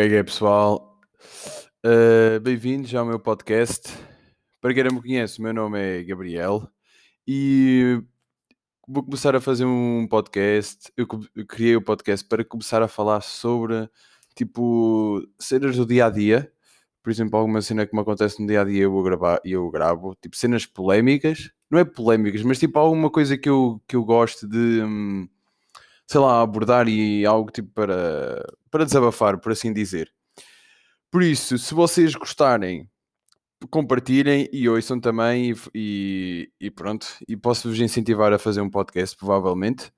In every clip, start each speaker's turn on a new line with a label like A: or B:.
A: Como é que é, pessoal? Uh, Bem-vindos ao meu podcast. Para quem não me conhece, o meu nome é Gabriel e vou começar a fazer um podcast. Eu, eu criei o podcast para começar a falar sobre, tipo, cenas do dia a dia. Por exemplo, alguma cena que me acontece no dia a dia eu vou gravar e eu gravo, tipo, cenas polémicas. Não é polémicas, mas tipo, alguma coisa que eu, que eu gosto de. Hum, sei lá, abordar e algo tipo para, para desabafar, por assim dizer. Por isso, se vocês gostarem, compartilhem e ouçam também e, e, e pronto. E posso-vos incentivar a fazer um podcast, provavelmente.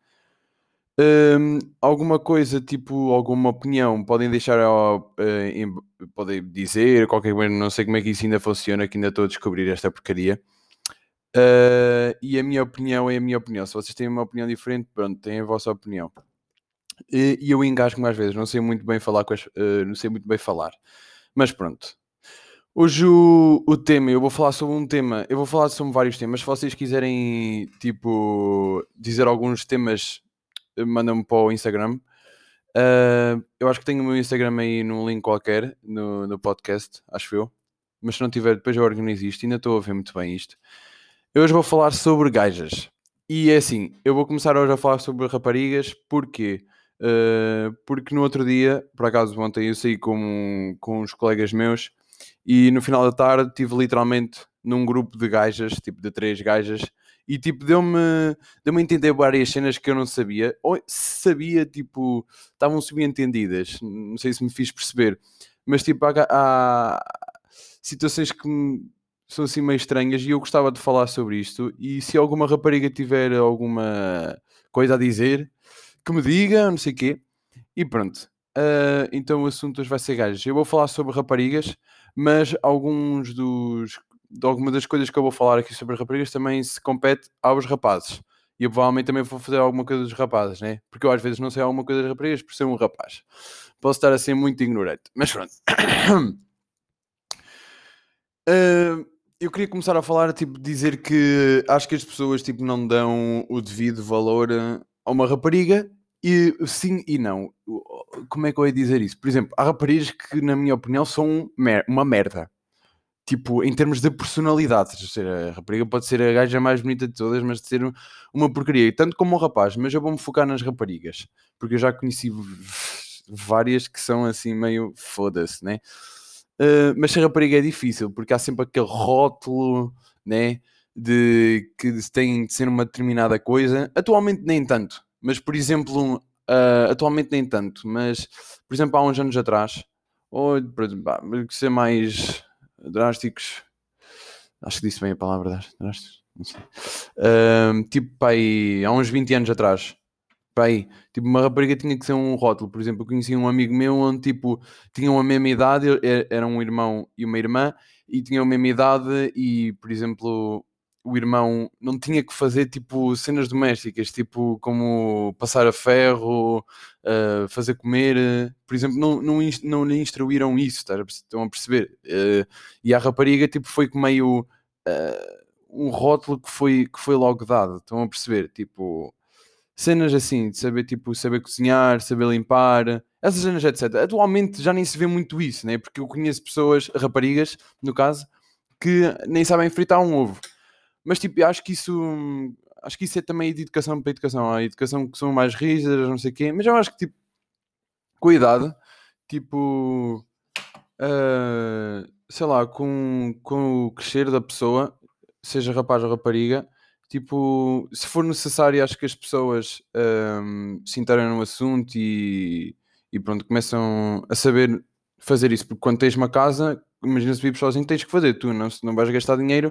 A: Um, alguma coisa, tipo, alguma opinião, podem deixar, uh, em, podem dizer, qualquer coisa, não sei como é que isso ainda funciona, que ainda estou a descobrir esta porcaria. Uh, e a minha opinião é a minha opinião. Se vocês têm uma opinião diferente, pronto, têm a vossa opinião. E, eu engasgo mais vezes, não sei muito bem falar as, uh, não sei muito bem falar. Mas pronto. Hoje o, o tema, eu vou falar sobre um tema, eu vou falar sobre vários temas. Se vocês quiserem, tipo, dizer alguns temas, eh, mandam-me para o Instagram. Uh, eu acho que tenho o meu Instagram aí num link qualquer, no, no podcast, acho eu. Mas se não tiver, depois eu organizo isto. Ainda estou a ver muito bem isto. Eu hoje vou falar sobre gajas. E é assim, eu vou começar hoje a falar sobre raparigas, porquê? Uh, porque no outro dia, por acaso ontem, eu saí com, com uns colegas meus e no final da tarde estive literalmente num grupo de gajas, tipo de três gajas, e tipo deu-me deu a entender várias cenas que eu não sabia, ou sabia, tipo, estavam subentendidas, não sei se me fiz perceber, mas tipo, há, há situações que me são assim meio estranhas e eu gostava de falar sobre isto. E se alguma rapariga tiver alguma coisa a dizer, que me diga, não sei o quê. E pronto. Uh, então o assunto hoje vai ser gajas. Eu vou falar sobre raparigas, mas alguns dos. De alguma das coisas que eu vou falar aqui sobre raparigas também se compete aos rapazes. E eu provavelmente também vou fazer alguma coisa dos rapazes, né? Porque eu às vezes não sei alguma coisa das raparigas por ser um rapaz. Posso estar a ser muito ignorante. Mas pronto. Uh, eu queria começar a falar, tipo, dizer que acho que as pessoas, tipo, não dão o devido valor a uma rapariga e sim e não. Como é que eu ia dizer isso? Por exemplo, há raparigas que, na minha opinião, são uma merda. Tipo, em termos de personalidade. Ou seja, a rapariga pode ser a gaja mais bonita de todas, mas de ser uma porcaria. Tanto como o rapaz. Mas eu vou-me focar nas raparigas. Porque eu já conheci várias que são assim meio foda-se, né? Uh, mas ser rapariga é difícil, porque há sempre aquele rótulo, né? De que tem de ser uma determinada coisa. Atualmente nem tanto, mas por exemplo, uh, atualmente nem tanto, mas por exemplo, há uns anos atrás, ou que ser mais drásticos, acho que disse bem a palavra drásticos, não sei. Uh, tipo, pai, há uns 20 anos atrás, Pai, tipo, uma rapariga tinha que ser um rótulo. Por exemplo, eu conheci um amigo meu onde, tipo, tinham a mesma idade, era um irmão e uma irmã, e tinham a mesma idade e, por exemplo, o irmão não tinha que fazer, tipo, cenas domésticas, tipo, como passar a ferro, uh, fazer comer, por exemplo, não, não, não lhe instruíram isso, estão a perceber? Uh, e a rapariga, tipo, foi meio... Uh, um rótulo que foi, que foi logo dado, estão a perceber? Tipo cenas assim, de saber, tipo, saber cozinhar, saber limpar, essas cenas, etc. Atualmente já nem se vê muito isso, né? Porque eu conheço pessoas, raparigas, no caso, que nem sabem fritar um ovo. Mas, tipo, acho que isso, acho que isso é também de educação para educação. Há educação que são mais rígidas, não sei o quê, mas eu acho que, tipo, cuidado, tipo, uh, sei lá, com, com o crescer da pessoa, seja rapaz ou rapariga, tipo, se for necessário, acho que as pessoas um, se interam no assunto e, e pronto, começam a saber fazer isso, porque quando tens uma casa, imagina se vives sozinho, tens que fazer tu, não, não vais gastar dinheiro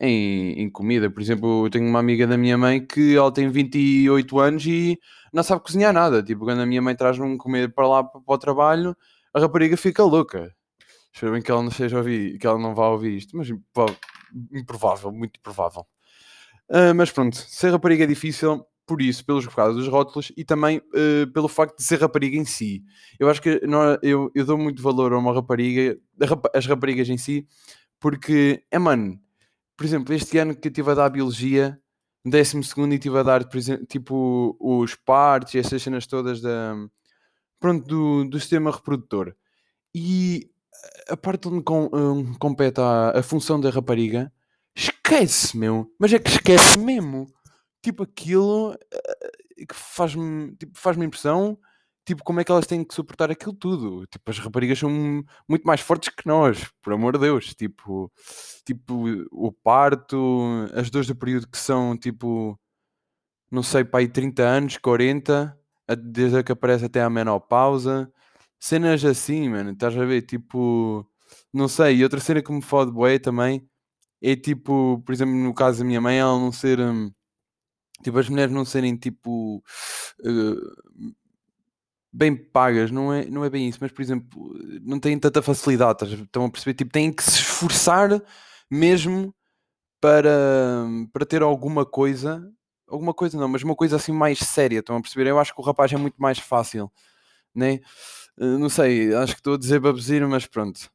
A: em, em comida. Por exemplo, eu tenho uma amiga da minha mãe que ela tem 28 anos e não sabe cozinhar nada. Tipo, quando a minha mãe traz um comer para lá para, para o trabalho, a rapariga fica louca. Espero bem que ela não seja ouvir, que ela não vá ouvir isto, mas improvável, muito improvável. Uh, mas pronto, ser rapariga é difícil por isso, pelos bocados dos rótulos e também uh, pelo facto de ser rapariga em si. Eu acho que não, eu, eu dou muito valor a uma rapariga, as raparigas em si, porque é mano, por exemplo, este ano que eu estive a dar biologia, décimo segundo, e estive a dar, por exemplo, tipo, os partes e essas cenas todas da, pronto, do, do sistema reprodutor. E a parte onde com, um, compete a, a função da rapariga, esquece, meu. Mas é que esquece mesmo. Tipo, aquilo uh, que faz-me tipo, faz impressão tipo, como é que elas têm que suportar aquilo tudo? Tipo, as raparigas são muito mais fortes que nós, por amor de Deus. Tipo, tipo o parto, as dores do período que são, tipo, não sei, para aí 30 anos, 40, desde que aparece até a menopausa. Cenas assim, mano, estás a ver? Tipo, não sei. E outra cena que me fode bué também é tipo, por exemplo, no caso da minha mãe, ela não ser. Hum, tipo, as mulheres não serem tipo. Uh, bem pagas, não é, não é bem isso, mas por exemplo, não têm tanta facilidade, estão a perceber? Tipo, têm que se esforçar mesmo para, para ter alguma coisa, alguma coisa não, mas uma coisa assim mais séria, estão a perceber? Eu acho que o rapaz é muito mais fácil, né? Eh, não sei, acho que estou a dizer babuzir, mas pronto.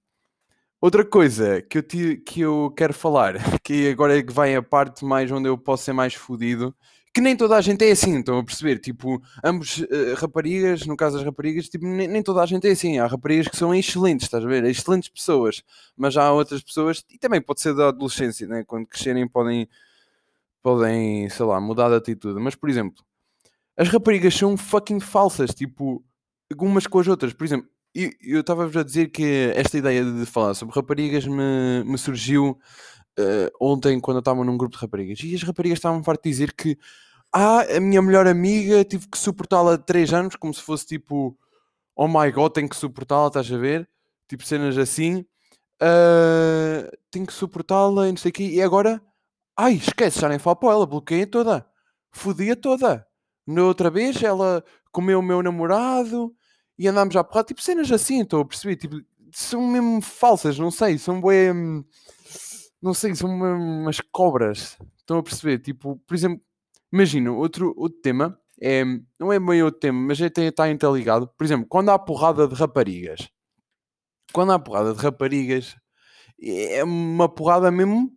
A: Outra coisa que eu, te, que eu quero falar, que agora é que vai a parte mais onde eu posso ser mais fodido, que nem toda a gente é assim, estão a perceber? Tipo, ambos uh, raparigas, no caso das raparigas, tipo, nem, nem, toda a gente é assim. Há raparigas que são excelentes, estás a ver? Excelentes pessoas, mas há outras pessoas, e também pode ser da adolescência, né? quando crescerem podem, podem, sei lá, mudar de atitude. Mas, por exemplo, as raparigas são fucking falsas, tipo, umas com as outras. Por exemplo, eu estava-vos a dizer que esta ideia de falar sobre raparigas me, me surgiu uh, ontem quando eu estava num grupo de raparigas e as raparigas estavam farto de dizer que ah, a minha melhor amiga tive que suportá-la 3 anos, como se fosse tipo oh my god, tenho que suportá-la, estás a ver? Tipo cenas assim, uh, tenho que suportá-la e não sei o quê, e agora, ai, esquece, já nem falo para ela, bloqueia toda, fodia toda. Na outra vez ela comeu o meu namorado e andámos a porrada, tipo cenas assim, estou a perceber, tipo, são mesmo falsas, não sei, são bem não sei, são uma, umas cobras. Estão a perceber? Tipo, por exemplo, imagina, outro, outro tema, é, não é bem outro tema, mas até está interligado. Por exemplo, quando há porrada de raparigas, quando há porrada de raparigas, é uma porrada mesmo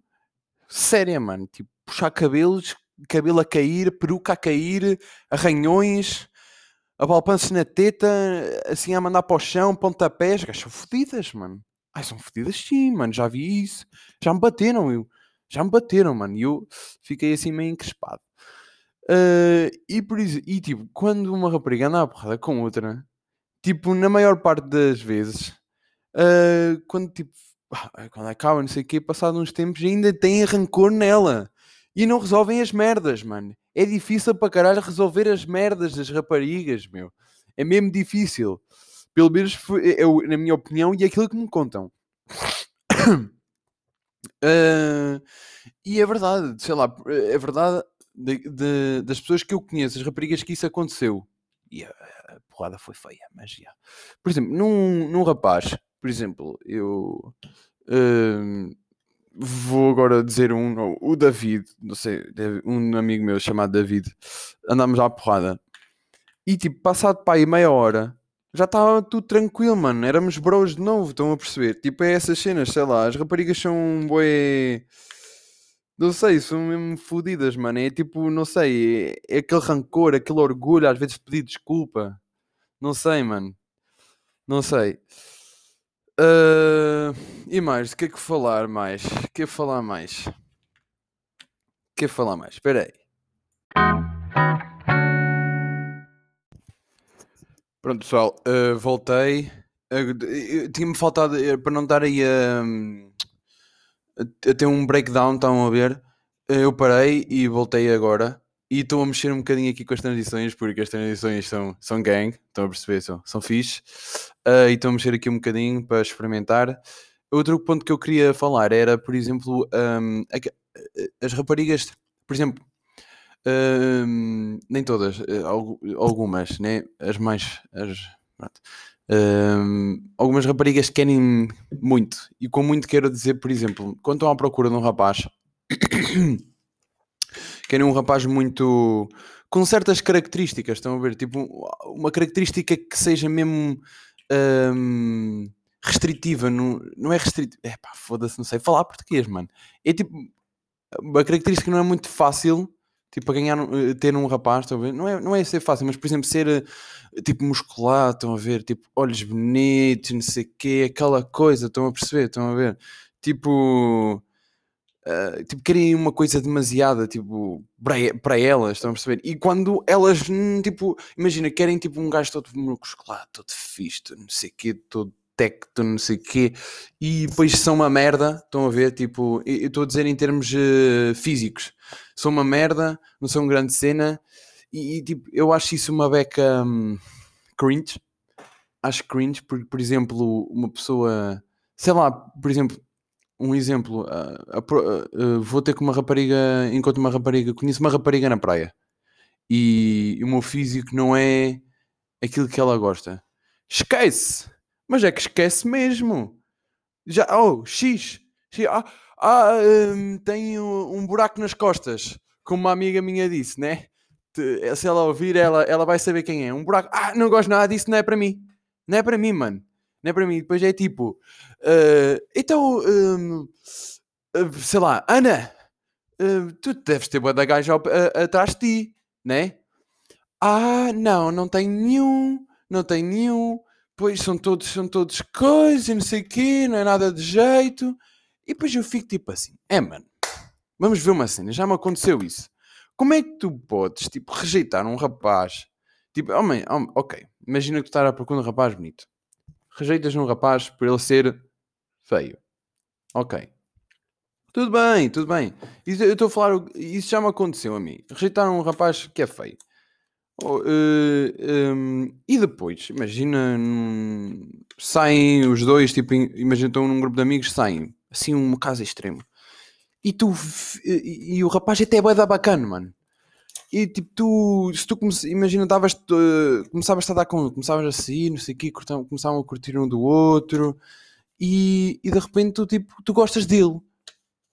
A: séria, mano. Tipo, puxar cabelos, cabelo a cair, peruca a cair, arranhões, abalpanços na teta, assim a mandar para o chão, pontapés, gajas são fodidas, mano. Ai, são fodidas sim, mano, já vi isso. Já me bateram, eu. Já me bateram, mano. E eu fiquei assim meio encrespado. Uh, e por isso, e tipo, quando uma rapariga anda à porrada com outra, tipo, na maior parte das vezes, uh, quando tipo, quando acaba, não sei o quê, passado uns tempos, ainda tem rancor nela. E não resolvem as merdas, mano. É difícil para caralho resolver as merdas das raparigas, meu. É mesmo difícil. Pelo menos é, é, na minha opinião e é aquilo que me contam. uh, e é verdade, sei lá, é verdade de, de, das pessoas que eu conheço, as raparigas que isso aconteceu. E a, a porrada foi feia, mas já. Por exemplo, num, num rapaz, por exemplo, eu uh, vou agora dizer um, o David, não sei, um amigo meu chamado David, andámos à porrada. E tipo, passado para aí meia hora, já estava tudo tranquilo, mano. Éramos bros de novo, estão a perceber? Tipo, é essas cenas, sei lá, as raparigas são bué. Não sei, são mesmo fodidas, mano. É tipo, não sei, é, é aquele rancor, aquele orgulho, às vezes pedir desculpa. Não sei, mano. Não sei. Uh, e mais, o que é que falar mais? O que é falar mais? O que é falar mais? Espera aí. Pronto, pessoal, uh, voltei. Uh, Tinha-me faltado, uh, para não estar aí a, a, ter um breakdown, estão a ver? eu parei e voltei agora. E estou a mexer um bocadinho aqui com as transições, porque as transições são, são gang, estão a perceber? São, são fixe. e estou a mexer aqui um bocadinho para experimentar. Outro ponto que eu queria falar era, por exemplo, um, as raparigas, por exemplo, nem todas, eh, algumas, né? As mais. As, algumas raparigas querem muito. E com muito quero dizer, por exemplo, quando estão à procura de um rapaz, querem um rapaz muito. com certas características, estão a ver? Tipo, uma característica que seja mesmo. restritiva, não, não é restritiva. É pá, foda-se, não sei falar português, mano. É tipo. Uma característica que não é muito fácil Tipo, para ganhar, eh, ter um rapaz, estão a ver? Não é, não é ser fácil, mas por exemplo, ser eh, tipo musculado, estão a ver? Tipo, olhos bonitos, não sei o quê, aquela coisa, estão a perceber? Estão a ver? Tipo, uh, tipo, querem uma coisa demasiada, tipo, para elas, estão a perceber? E quando elas, hum, tipo, imagina, querem tipo um gajo todo musculado, todo fixe, não sei o quê, todo tecto, não sei o quê, e depois são uma merda, estão a ver? Tipo, eu estou a dizer em termos uh, físicos, são uma merda, não são grande cena, e, e tipo, eu acho isso uma beca um, cringe. Acho cringe, porque, por exemplo, uma pessoa, sei lá, por exemplo, um exemplo, uh, uh, uh, vou ter com uma rapariga, enquanto uma rapariga, conheço uma rapariga na praia e, o meu físico não é aquilo que ela gosta. Esquece! Mas é que esquece mesmo. Já, oh, X. X ah, ah um, tenho um buraco nas costas, como uma amiga minha disse, né? Se ela ouvir, ela, ela vai saber quem é. Um buraco. Ah, não gosto nada disso, não é para mim. Não é para mim, mano. Não é para mim. Depois é tipo, uh, então, um, uh, sei lá, Ana, uh, tu deves ter boa da gaja atrás de ti, né? Ah, não, não tenho nenhum, não tenho nenhum. Pois são todos, são todos coisas, não sei o quê, não é nada de jeito. E depois eu fico tipo assim, é mano, vamos ver uma cena, já me aconteceu isso. Como é que tu podes, tipo, rejeitar um rapaz? Tipo, homem, homem ok, imagina que tu estás a procurar um rapaz bonito. Rejeitas um rapaz por ele ser feio. Ok. Tudo bem, tudo bem. Isso, eu estou a falar, isso já me aconteceu a mim. Rejeitar um rapaz que é feio. Oh, uh, eh, um, ehm, e depois, imagina, num, saem os dois, tipo, imagina estão num grupo de amigos, saem, assim, um caso extremo. E tu, e, e o rapaz até é bué da bacana, mano. E tipo, tu, se tu imagina, davas, uh, começavas a dar com começavas a sair, não sei o quê, começavam a curtir um do outro, e, e de repente tu, tipo, tu gostas dele.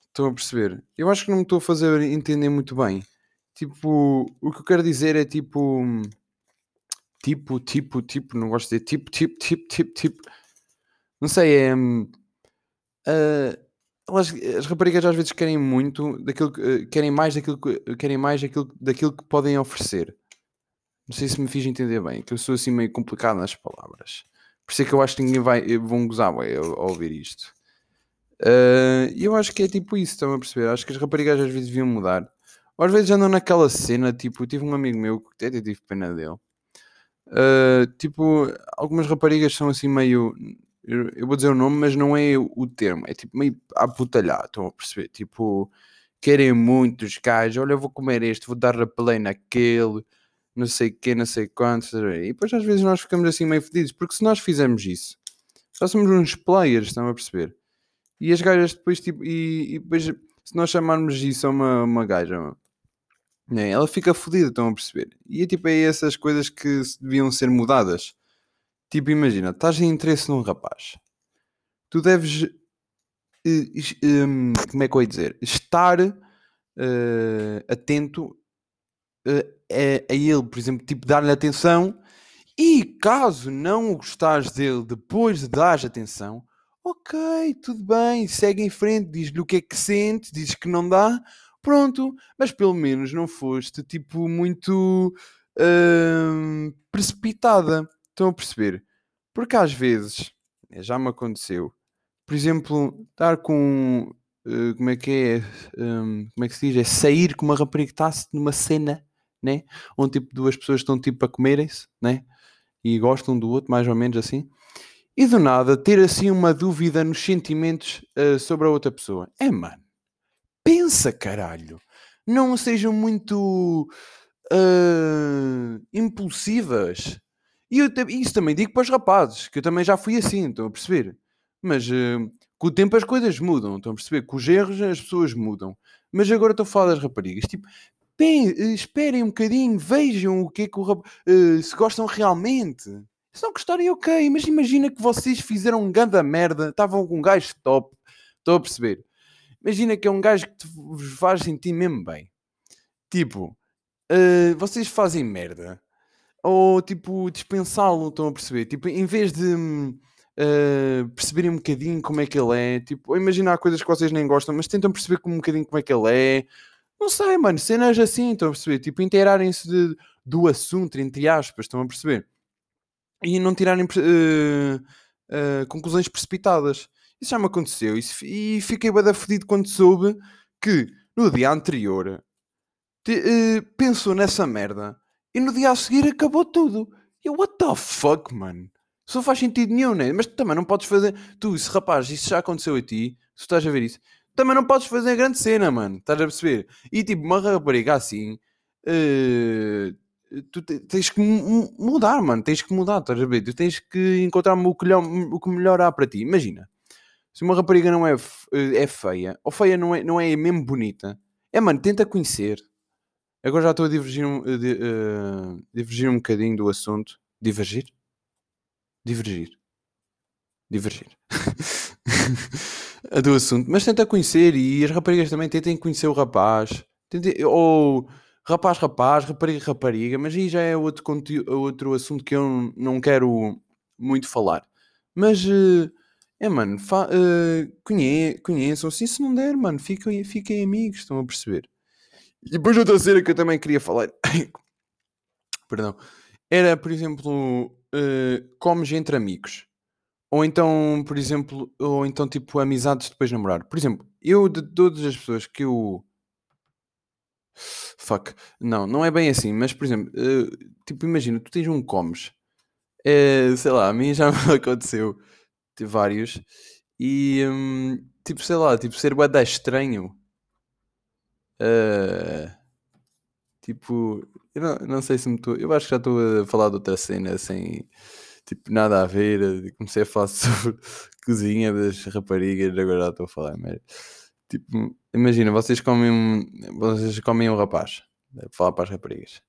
A: Estão a perceber? Eu acho que não me estou a fazer entender muito bem. Tipo, o que eu quero dizer é tipo. Tipo, tipo, tipo, não gosto de dizer tipo, tipo, tipo, tipo, tipo. Não sei, é. Uh, elas, as raparigas às vezes querem muito daquilo que, uh, querem mais daquilo que querem mais daquilo, daquilo que podem oferecer. Não sei se me fiz entender bem, que eu sou assim meio complicado nas palavras. Por isso é que eu acho que ninguém vai eh, vão gozar ao, ouvir isto. E uh, eu acho que é tipo isso, estão a perceber? Acho que as raparigas às vezes deviam mudar às vezes andam naquela cena, tipo, tive um amigo meu que até tive pena dele. Uh, tipo, algumas raparigas são assim meio. Eu vou dizer o nome, mas não é o termo. É tipo meio a putalhar, estão a perceber? Tipo, querem muito os gajos. Olha, eu vou comer este, vou dar play naquele, não sei o que, não sei quantos. E depois às vezes nós ficamos assim meio fedidos, porque se nós fizermos isso, já somos uns players, estão a perceber? E as gajas depois, tipo, e, e depois, se nós chamarmos isso a uma, uma gaja, né? Ela fica fodida, estão a perceber? E é tipo, é essas coisas que deviam ser mudadas. Tipo, imagina, estás em interesse num rapaz. Tu deves. Uh, como é que eu ia dizer? Estar uh, atento uh, a, a, ele, por exemplo, tipo, dar-lhe atenção. E caso não gostares dele depois de dar atenção, ok, tudo bem, segue em frente, diz-lhe o que é que sente, diz que não dá, pronto, mas pelo menos não foste tipo muito uh, precipitada. Estão a perceber? Porque às vezes é, já me aconteceu, por exemplo, estar com uh, como é que é? Um, como é que se diz? É sair com uma rapariga que está numa cena, né? Onde tipo duas pessoas estão tipo a comerem-se, né? E gostam do outro, mais ou menos assim. E do nada ter assim uma dúvida nos sentimentos uh, sobre a outra pessoa. É, mano pensa, caralho. Não sejam muito uh, impulsivas. E eu, isso também digo para os rapazes, que eu também já fui assim, estão a perceber? Mas uh, com o tempo as coisas mudam, estão a perceber? Com os erros as pessoas mudam. Mas agora estou a falar das raparigas. Tipo, bem, uh, esperem um bocadinho, vejam o que é que o rap... uh, se gostam realmente. Se não gostarem, ok. Mas imagina que vocês fizeram um ganda merda, estavam com um gajo top. Estão a perceber? Imagina que é um gajo que te faz sentir mesmo bem. Tipo, uh, vocês fazem merda. Ou tipo, dispensá-lo, estão a perceber? Tipo, em vez de uh, perceberem um bocadinho como é que ele é, tipo, imaginar coisas que vocês nem gostam, mas tentam perceber um bocadinho como é que ele é. Não sei, mano, cenas assim, estão a perceber? Tipo, inteirarem-se do assunto, entre aspas, estão a perceber? E não tirarem uh, uh, conclusões precipitadas. Isso já me aconteceu isso, e fiquei bada fedido quando soube que no dia anterior te, pensou nessa merda e no dia a seguir acabou tudo. Eu, what the fuck, mano? Isso não faz sentido nenhum, né? Mas também não podes fazer. Tu, se rapaz, isso já aconteceu a ti, se estás a ver isso, também não podes fazer a grande cena, mano. Estás a perceber? E tipo, uma rapariga assim, uh, tu tens que mudar, mano. Tens que mudar, estás a ver? Tu tens que encontrar o que, o que melhor há para ti. Imagina, se uma rapariga não é, eh, é feia, ou feia não é, não é mesmo bonita, é mano, tenta conhecer. Agora já estou a divergir, uh, uh, divergir um bocadinho do assunto. Divergir? Divergir. Divergir. do assunto. Mas tenta conhecer e as raparigas também tentem conhecer o rapaz. Tentem, ou rapaz, rapaz, rapariga, rapariga. Mas aí já é outro, outro assunto que eu não quero muito falar. Mas... Uh, é, mano, uh, conhe conheçam. Assim, se não der, mano, fiquem, fiquem amigos, estão a perceber? E depois outra cena que eu também queria falar. Perdão. Era, por exemplo, uh, comes entre amigos. Ou então, por exemplo, ou então tipo amizades depois de namorar. Por exemplo, eu de todas as pessoas que eu. Fuck. Não, não é bem assim, mas por exemplo, uh, tipo, imagina, tu tens um comes. Uh, sei lá, a mim já me aconteceu vários. E hum, tipo, sei lá, tipo, ser bué estranho. Uh, tipo, eu não, não sei se me estou. Eu acho que já estou a falar de outra cena sem tipo nada a ver. Comecei a falar sobre cozinha das raparigas, agora já estou a falar, mas tipo, imagina, vocês comem um, vocês comem um rapaz, falar para as raparigas.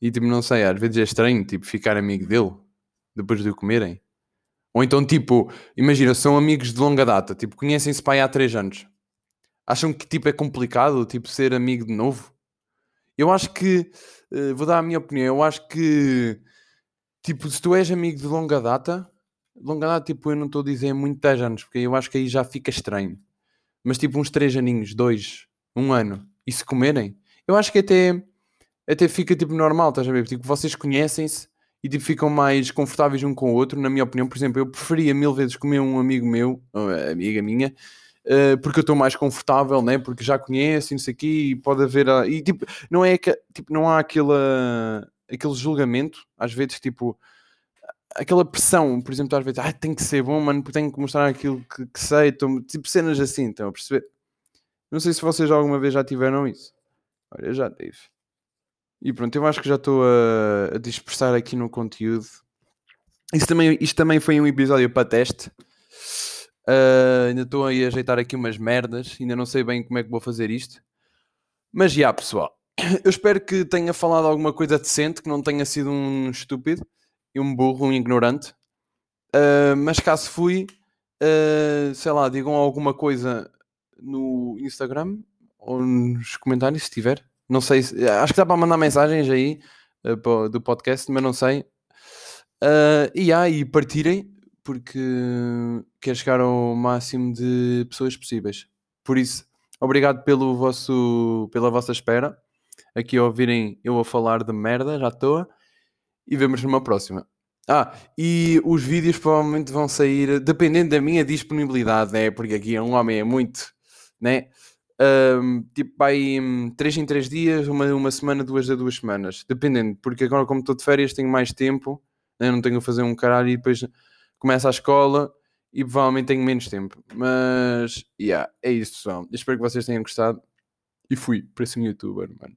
A: E tipo, não sei, às vezes é estranho, tipo, ficar amigo dele depois de o comerem. Ou então, tipo, imagina, são amigos de longa data, tipo, conhecem-se aí há 3 anos. Acham que, tipo, é complicado, tipo, ser amigo de novo? Eu acho que, uh, vou dar a minha opinião, eu acho que, tipo, se tu és amigo de longa data, longa data, tipo, eu não estou a dizer muito 10 anos, porque eu acho que aí já fica estranho. Mas, tipo, uns 3 aninhos, 2, 1 ano, e se comerem, eu acho que até, até fica, tipo, normal, estás a ver? Tipo, vocês conhecem-se, e tipo, ficam mais confortáveis um com o outro. Na minha opinião, por exemplo, eu preferia mil vezes comer um amigo meu, amiga minha, uh, porque eu estou mais confortável, né? Porque já conheço e não sei o e pode haver. Uh, e tipo, não é que tipo, não há aquela, aquele julgamento, às vezes, tipo. Aquela pressão, por exemplo, às vezes, ah, tem que ser bom, mano, porque tenho que mostrar aquilo que, que sei, tô, tipo cenas assim, estão a perceber? Não sei se vocês alguma vez já tiveram isso. Olha, já tive. E pronto, eu acho que já estou a, a dispersar aqui no conteúdo. Isso também, isto também foi um episódio para teste. Uh, ainda estou a ajeitar aqui umas merdas. Ainda não sei bem como é que vou fazer isto. Mas já, pessoal. Eu espero que tenha falado alguma coisa decente, que não tenha sido um estúpido e um burro, um ignorante. Uh, mas caso fui, uh, sei lá, digam alguma coisa no Instagram ou nos comentários, se tiver. Não sei, se, acho que dá para mandar mensagens aí do podcast, mas não sei. Uh, e aí, ah, partirem, porque quero chegar ao máximo de pessoas possíveis. Por isso, obrigado pelo vosso, pela vossa espera. Aqui a ouvirem eu a falar de merda, já estou. E vemos numa próxima. Ah, e os vídeos provavelmente vão sair dependendo da minha disponibilidade, né? Porque aqui um homem é muito, né? Um, tipo, vai 3 em 3 dias, uma, uma semana, duas a duas semanas, dependendo, porque agora, como estou de férias, tenho mais tempo, né? não tenho a fazer um caralho e depois começa a escola e provavelmente tenho menos tempo. Mas, yeah, é isso, pessoal. espero que vocês tenham gostado e fui para ser um youtuber, mano.